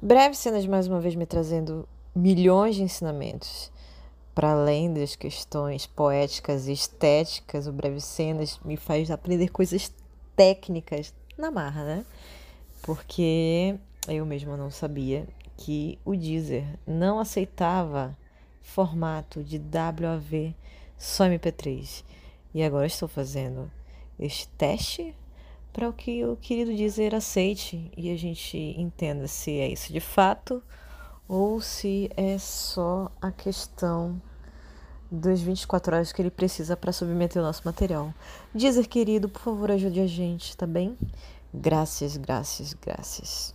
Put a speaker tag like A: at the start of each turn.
A: Breve cenas mais uma vez me trazendo milhões de ensinamentos. Para além das questões poéticas e estéticas, o Breve Cenas me faz aprender coisas técnicas na marra, né? Porque eu mesma não sabia que o Deezer não aceitava formato de WAV só MP3. E agora estou fazendo este teste para o que o querido dizer aceite e a gente entenda se é isso de fato ou se é só a questão das 24 horas que ele precisa para submeter o nosso material. Dizer, querido, por favor, ajude a gente, tá bem? Graças, graças, graças.